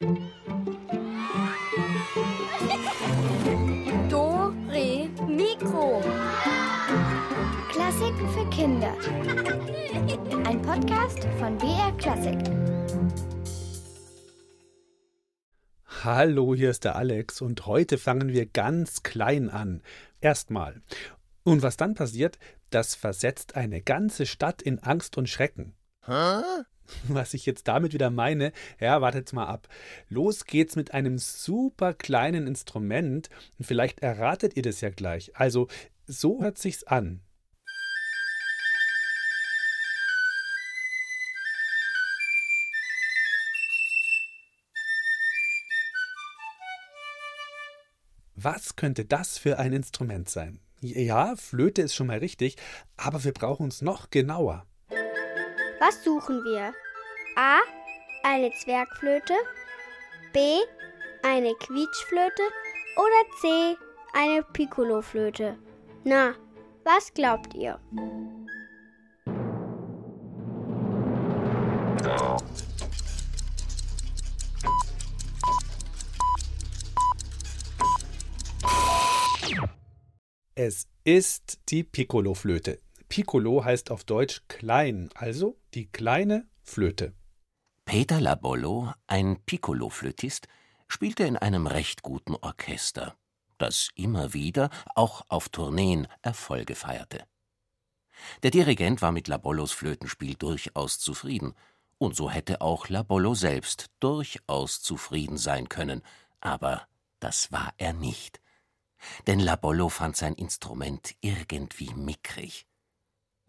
Do, Re, Mikro. Klassiken für Kinder. Ein Podcast von BR Klassik. Hallo, hier ist der Alex und heute fangen wir ganz klein an. Erstmal. Und was dann passiert, das versetzt eine ganze Stadt in Angst und Schrecken. Hä? Was ich jetzt damit wieder meine, ja, wartet mal ab. Los geht's mit einem super kleinen Instrument und vielleicht erratet ihr das ja gleich. Also, so hört sich's an. Was könnte das für ein Instrument sein? Ja, Flöte ist schon mal richtig, aber wir brauchen es noch genauer. Was suchen wir? A. Eine Zwergflöte. B. Eine Quietschflöte. Oder C. Eine Piccoloflöte. Na, was glaubt ihr? Es ist die Piccoloflöte. Piccolo heißt auf Deutsch klein, also die kleine Flöte. Peter Labollo, ein Piccoloflötist, spielte in einem recht guten Orchester, das immer wieder, auch auf Tourneen, Erfolge feierte. Der Dirigent war mit Labollos Flötenspiel durchaus zufrieden, und so hätte auch Labollo selbst durchaus zufrieden sein können, aber das war er nicht. Denn Labollo fand sein Instrument irgendwie mickrig.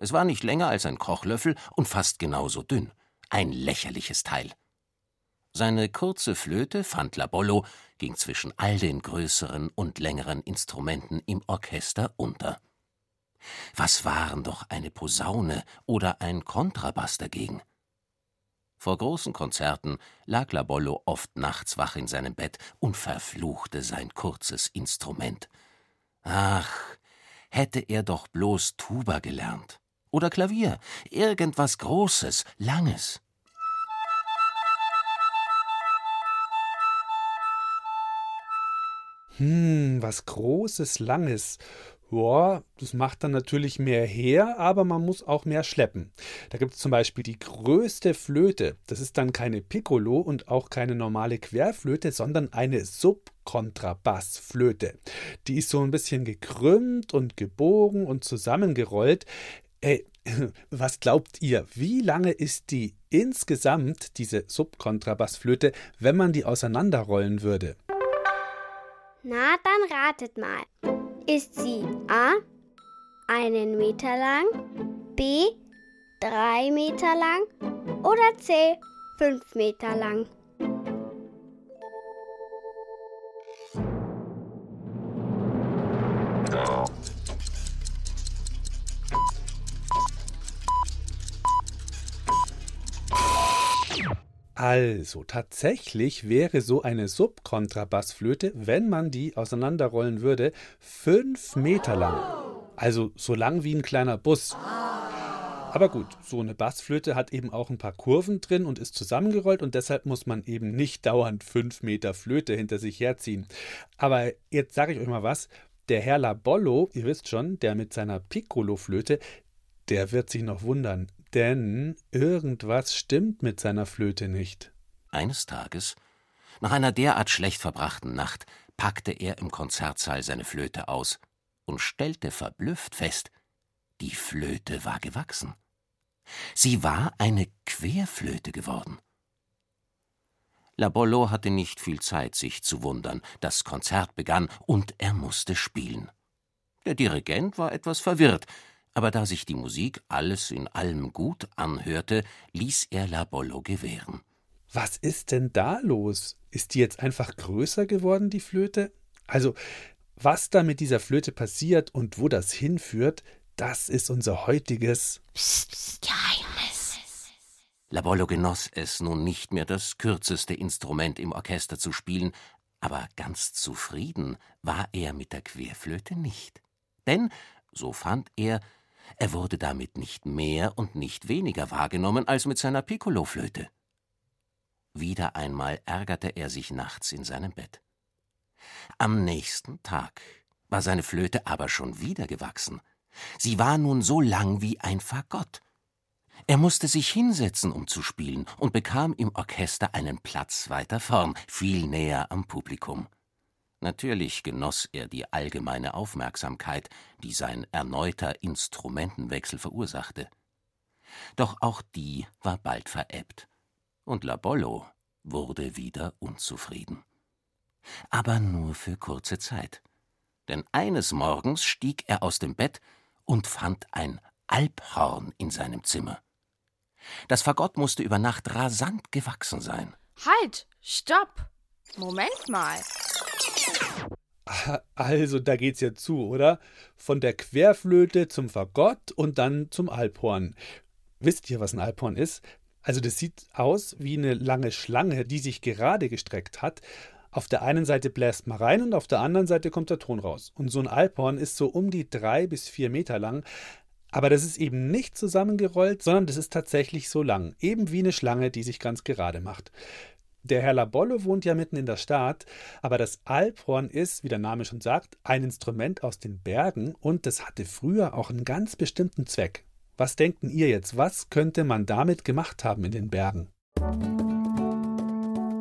Es war nicht länger als ein Kochlöffel und fast genauso dünn. Ein lächerliches Teil. Seine kurze Flöte, fand Labollo, ging zwischen all den größeren und längeren Instrumenten im Orchester unter. Was waren doch eine Posaune oder ein Kontrabass dagegen? Vor großen Konzerten lag Labollo oft nachts wach in seinem Bett und verfluchte sein kurzes Instrument. Ach, hätte er doch bloß Tuba gelernt. Oder Klavier, irgendwas Großes, Langes. Hm, was Großes, Langes. Ja, das macht dann natürlich mehr her, aber man muss auch mehr schleppen. Da gibt es zum Beispiel die größte Flöte. Das ist dann keine Piccolo und auch keine normale Querflöte, sondern eine Subkontrabassflöte. Die ist so ein bisschen gekrümmt und gebogen und zusammengerollt. Ey, was glaubt ihr, wie lange ist die insgesamt, diese Subkontrabassflöte, wenn man die auseinanderrollen würde? Na, dann ratet mal. Ist sie A. einen Meter lang, B. drei Meter lang oder C. fünf Meter lang? Also, tatsächlich wäre so eine Subkontrabassflöte, wenn man die auseinanderrollen würde, fünf Meter lang. Also so lang wie ein kleiner Bus. Aber gut, so eine Bassflöte hat eben auch ein paar Kurven drin und ist zusammengerollt und deshalb muss man eben nicht dauernd fünf Meter Flöte hinter sich herziehen. Aber jetzt sage ich euch mal was. Der Herr Labollo, ihr wisst schon, der mit seiner Piccolo-Flöte, der wird sich noch wundern, denn irgendwas stimmt mit seiner Flöte nicht. Eines Tages, nach einer derart schlecht verbrachten Nacht, packte er im Konzertsaal seine Flöte aus und stellte verblüfft fest, die Flöte war gewachsen. Sie war eine Querflöte geworden. Labollo hatte nicht viel Zeit, sich zu wundern. Das Konzert begann und er musste spielen. Der Dirigent war etwas verwirrt, aber da sich die Musik alles in allem gut anhörte, ließ er Labollo gewähren. Was ist denn da los? Ist die jetzt einfach größer geworden, die Flöte? Also, was da mit dieser Flöte passiert und wo das hinführt, das ist unser heutiges Psst, Psst, Geheimnis. Labollo genoss es nun nicht mehr, das kürzeste Instrument im Orchester zu spielen, aber ganz zufrieden war er mit der Querflöte nicht. Denn, so fand er, er wurde damit nicht mehr und nicht weniger wahrgenommen als mit seiner Piccoloflöte. Wieder einmal ärgerte er sich nachts in seinem Bett. Am nächsten Tag war seine Flöte aber schon wieder gewachsen. Sie war nun so lang wie ein Fagott. Er musste sich hinsetzen, um zu spielen, und bekam im Orchester einen Platz weiter vorn, viel näher am Publikum. Natürlich genoss er die allgemeine Aufmerksamkeit, die sein erneuter Instrumentenwechsel verursachte. Doch auch die war bald verebbt, und Labollo wurde wieder unzufrieden. Aber nur für kurze Zeit. Denn eines Morgens stieg er aus dem Bett und fand ein Alphorn in seinem Zimmer. Das Fagott musste über Nacht rasant gewachsen sein. Halt! Stopp! Moment mal. Also, da geht's ja zu, oder? Von der Querflöte zum Fagott und dann zum Alphorn. Wisst ihr, was ein Alphorn ist? Also, das sieht aus wie eine lange Schlange, die sich gerade gestreckt hat. Auf der einen Seite bläst man rein und auf der anderen Seite kommt der Ton raus. Und so ein Alphorn ist so um die drei bis vier Meter lang. Aber das ist eben nicht zusammengerollt, sondern das ist tatsächlich so lang. Eben wie eine Schlange, die sich ganz gerade macht. Der Herr Labolle wohnt ja mitten in der Stadt, aber das Alphorn ist, wie der Name schon sagt, ein Instrument aus den Bergen und das hatte früher auch einen ganz bestimmten Zweck. Was denken ihr jetzt? Was könnte man damit gemacht haben in den Bergen?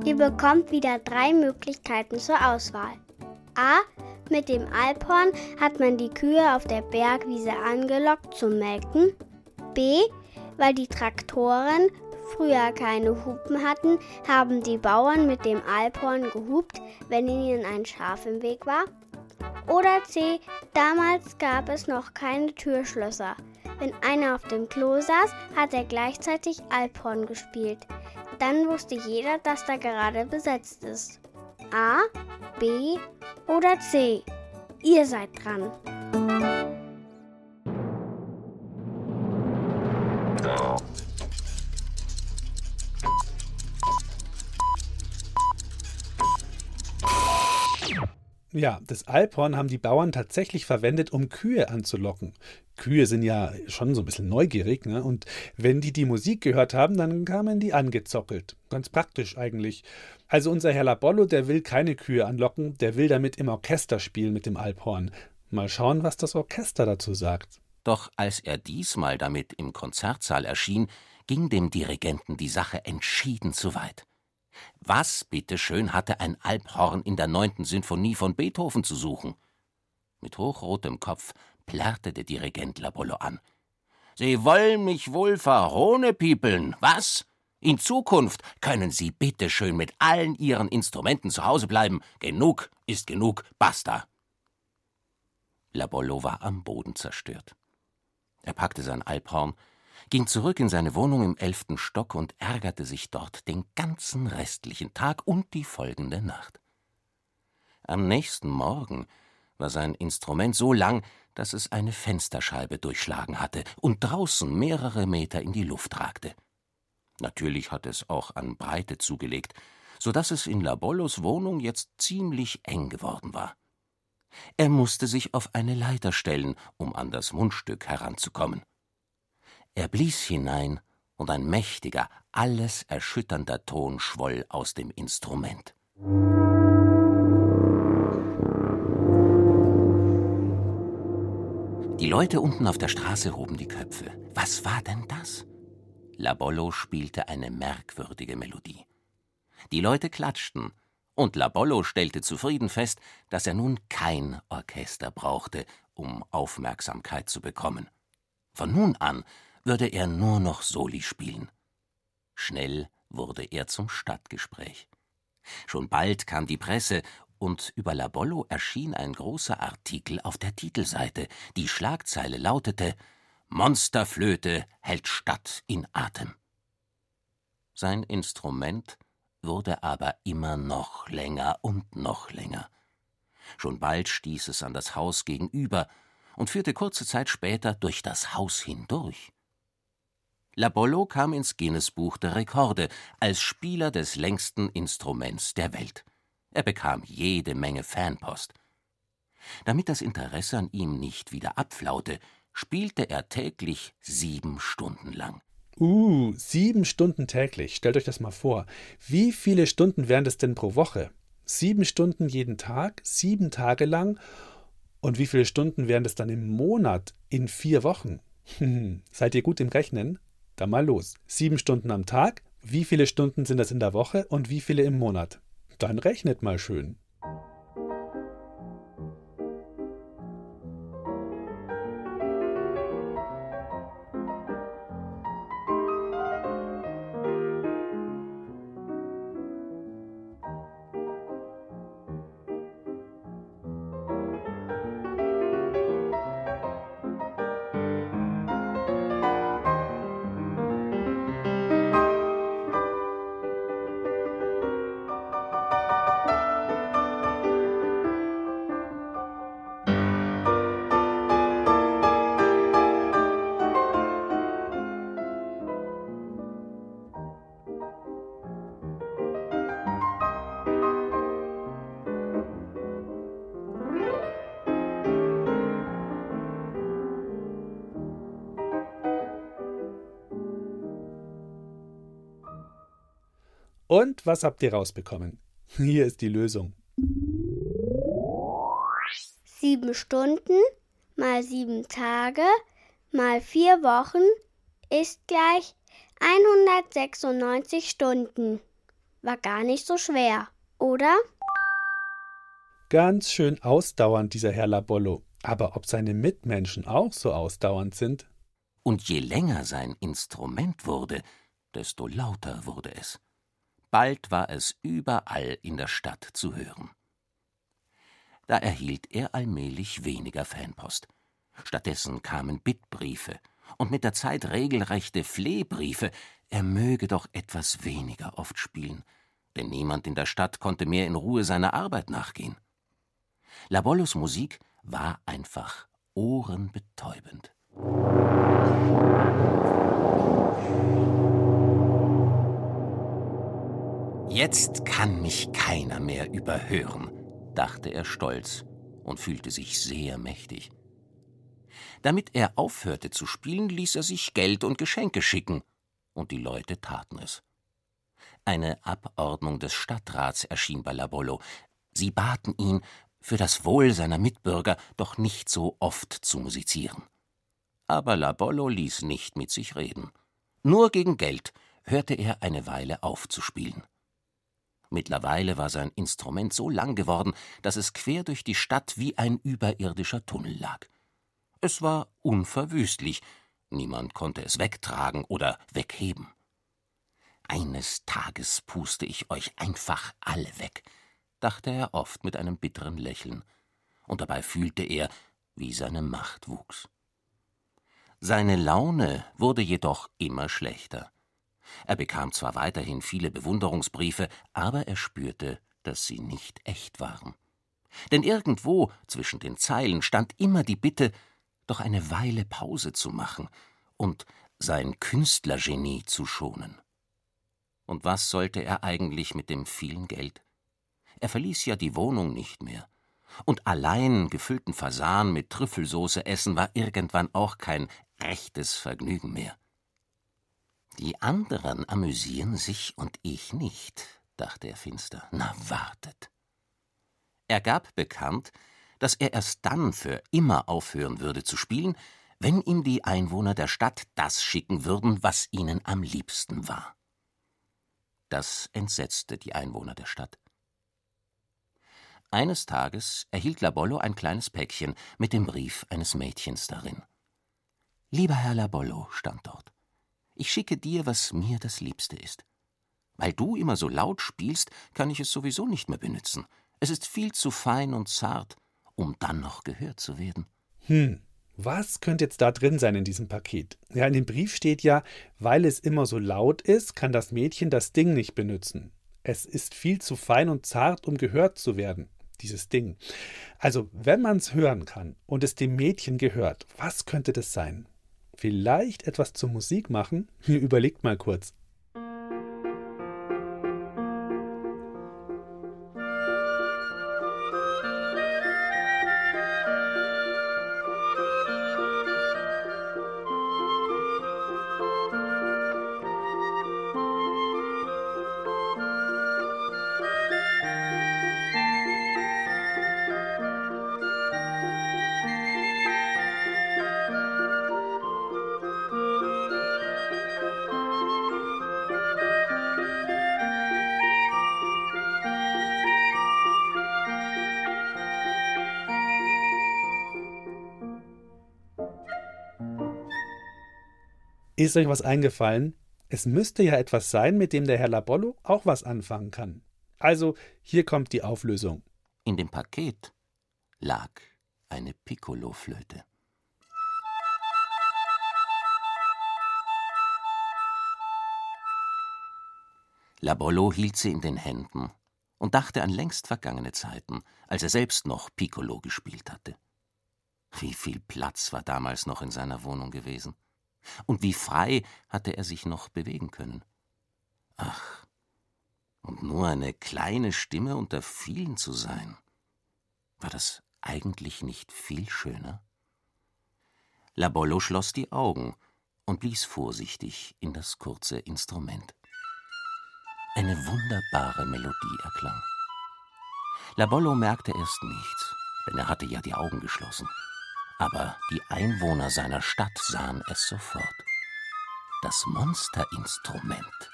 Ihr bekommt wieder drei Möglichkeiten zur Auswahl. A. Mit dem Alphorn hat man die Kühe auf der Bergwiese angelockt zum Melken. B. Weil die Traktoren früher keine Hupen hatten, haben die Bauern mit dem Alphorn gehupt, wenn ihnen ein Schaf im Weg war. Oder C. Damals gab es noch keine Türschlösser. Wenn einer auf dem Klo saß, hat er gleichzeitig Alphorn gespielt. Dann wusste jeder, dass da gerade besetzt ist. A, B oder C. Ihr seid dran. Ja, das Alphorn haben die Bauern tatsächlich verwendet, um Kühe anzulocken. Kühe sind ja schon so ein bisschen neugierig, ne? Und wenn die die Musik gehört haben, dann kamen die angezockelt. Ganz praktisch eigentlich. Also unser Herr Labollo, der will keine Kühe anlocken, der will damit im Orchester spielen mit dem Alphorn. Mal schauen, was das Orchester dazu sagt. Doch als er diesmal damit im Konzertsaal erschien, ging dem Dirigenten die Sache entschieden zu weit. Was, bitteschön, hatte ein Alphorn in der neunten Sinfonie von Beethoven zu suchen? Mit hochrotem Kopf plärrte der Dirigent Labollo an. Sie wollen mich wohl verhohnepiepeln, was? In Zukunft können Sie bitteschön mit allen Ihren Instrumenten zu Hause bleiben. Genug ist genug, basta. Labollo war am Boden zerstört. Er packte sein Alphorn, ging zurück in seine Wohnung im elften Stock und ärgerte sich dort den ganzen restlichen Tag und die folgende Nacht. Am nächsten Morgen war sein Instrument so lang, dass es eine Fensterscheibe durchschlagen hatte und draußen mehrere Meter in die Luft ragte. Natürlich hatte es auch an Breite zugelegt, so dass es in Labollos Wohnung jetzt ziemlich eng geworden war. Er musste sich auf eine Leiter stellen, um an das Mundstück heranzukommen. Er blies hinein, und ein mächtiger, alles erschütternder Ton schwoll aus dem Instrument. Die Leute unten auf der Straße hoben die Köpfe. Was war denn das? Labollo spielte eine merkwürdige Melodie. Die Leute klatschten, und Labollo stellte zufrieden fest, dass er nun kein Orchester brauchte, um Aufmerksamkeit zu bekommen. Von nun an würde er nur noch Soli spielen. Schnell wurde er zum Stadtgespräch. Schon bald kam die Presse, und über Labollo erschien ein großer Artikel auf der Titelseite. Die Schlagzeile lautete Monsterflöte hält Stadt in Atem. Sein Instrument wurde aber immer noch länger und noch länger. Schon bald stieß es an das Haus gegenüber und führte kurze Zeit später durch das Haus hindurch. Labollo kam ins Guinness-Buch der Rekorde als Spieler des längsten Instruments der Welt. Er bekam jede Menge Fanpost. Damit das Interesse an ihm nicht wieder abflaute, spielte er täglich sieben Stunden lang. Uh, sieben Stunden täglich. Stellt euch das mal vor. Wie viele Stunden wären das denn pro Woche? Sieben Stunden jeden Tag, sieben Tage lang. Und wie viele Stunden wären das dann im Monat, in vier Wochen? Seid ihr gut im Rechnen? Dann mal los. Sieben Stunden am Tag. Wie viele Stunden sind das in der Woche und wie viele im Monat? Dann rechnet mal schön. Und was habt ihr rausbekommen? Hier ist die Lösung. Sieben Stunden mal sieben Tage mal vier Wochen ist gleich 196 Stunden. War gar nicht so schwer, oder? Ganz schön ausdauernd, dieser Herr Labollo. Aber ob seine Mitmenschen auch so ausdauernd sind? Und je länger sein Instrument wurde, desto lauter wurde es. Bald war es überall in der Stadt zu hören. Da erhielt er allmählich weniger Fanpost. Stattdessen kamen Bittbriefe und mit der Zeit regelrechte Flehbriefe, er möge doch etwas weniger oft spielen, denn niemand in der Stadt konnte mehr in Ruhe seiner Arbeit nachgehen. Labollos Musik war einfach ohrenbetäubend. Jetzt kann mich keiner mehr überhören, dachte er stolz und fühlte sich sehr mächtig. Damit er aufhörte zu spielen, ließ er sich Geld und Geschenke schicken, und die Leute taten es. Eine Abordnung des Stadtrats erschien bei Labollo. Sie baten ihn, für das Wohl seiner Mitbürger doch nicht so oft zu musizieren. Aber Labollo ließ nicht mit sich reden. Nur gegen Geld hörte er eine Weile auf zu spielen. Mittlerweile war sein Instrument so lang geworden, dass es quer durch die Stadt wie ein überirdischer Tunnel lag. Es war unverwüstlich, niemand konnte es wegtragen oder wegheben. Eines Tages puste ich euch einfach alle weg, dachte er oft mit einem bitteren Lächeln, und dabei fühlte er, wie seine Macht wuchs. Seine Laune wurde jedoch immer schlechter. Er bekam zwar weiterhin viele Bewunderungsbriefe, aber er spürte, dass sie nicht echt waren. Denn irgendwo zwischen den Zeilen stand immer die Bitte, doch eine Weile Pause zu machen und sein Künstlergenie zu schonen. Und was sollte er eigentlich mit dem vielen Geld? Er verließ ja die Wohnung nicht mehr. Und allein gefüllten Fasan mit Trüffelsoße essen war irgendwann auch kein rechtes Vergnügen mehr. Die anderen amüsieren sich und ich nicht, dachte er finster. Na, wartet. Er gab bekannt, dass er erst dann für immer aufhören würde zu spielen, wenn ihm die Einwohner der Stadt das schicken würden, was ihnen am liebsten war. Das entsetzte die Einwohner der Stadt. Eines Tages erhielt Labollo ein kleines Päckchen mit dem Brief eines Mädchens darin. Lieber Herr Labollo, stand dort, ich schicke dir, was mir das Liebste ist. Weil du immer so laut spielst, kann ich es sowieso nicht mehr benützen. Es ist viel zu fein und zart, um dann noch gehört zu werden. Hm, was könnte jetzt da drin sein in diesem Paket? Ja, in dem Brief steht ja, weil es immer so laut ist, kann das Mädchen das Ding nicht benutzen. Es ist viel zu fein und zart, um gehört zu werden, dieses Ding. Also, wenn man es hören kann und es dem Mädchen gehört, was könnte das sein? Vielleicht etwas zur Musik machen? Überlegt mal kurz. Ist euch was eingefallen? Es müsste ja etwas sein, mit dem der Herr Labollo auch was anfangen kann. Also, hier kommt die Auflösung. In dem Paket lag eine Piccoloflöte. Labollo hielt sie in den Händen und dachte an längst vergangene Zeiten, als er selbst noch Piccolo gespielt hatte. Wie viel Platz war damals noch in seiner Wohnung gewesen? Und wie frei hatte er sich noch bewegen können? Ach, und nur eine kleine Stimme unter vielen zu sein, war das eigentlich nicht viel schöner? Labollo schloss die Augen und blies vorsichtig in das kurze Instrument. Eine wunderbare Melodie erklang. Labollo merkte erst nichts, denn er hatte ja die Augen geschlossen. Aber die Einwohner seiner Stadt sahen es sofort. Das Monsterinstrument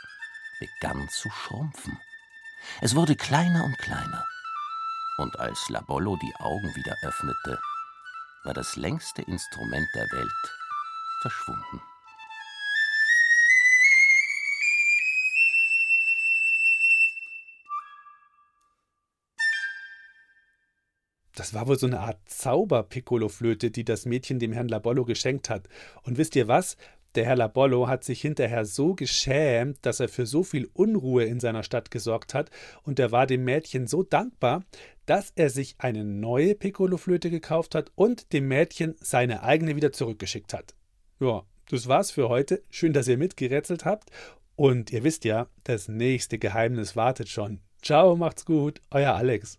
begann zu schrumpfen. Es wurde kleiner und kleiner. Und als Labollo die Augen wieder öffnete, war das längste Instrument der Welt verschwunden. Das war wohl so eine Art Zauber-Piccolo-Flöte, die das Mädchen dem Herrn Labollo geschenkt hat. Und wisst ihr was? Der Herr Labollo hat sich hinterher so geschämt, dass er für so viel Unruhe in seiner Stadt gesorgt hat, und er war dem Mädchen so dankbar, dass er sich eine neue Piccolo-Flöte gekauft hat und dem Mädchen seine eigene wieder zurückgeschickt hat. Ja, das war's für heute. Schön, dass ihr mitgerätselt habt. Und ihr wisst ja, das nächste Geheimnis wartet schon. Ciao, macht's gut, euer Alex.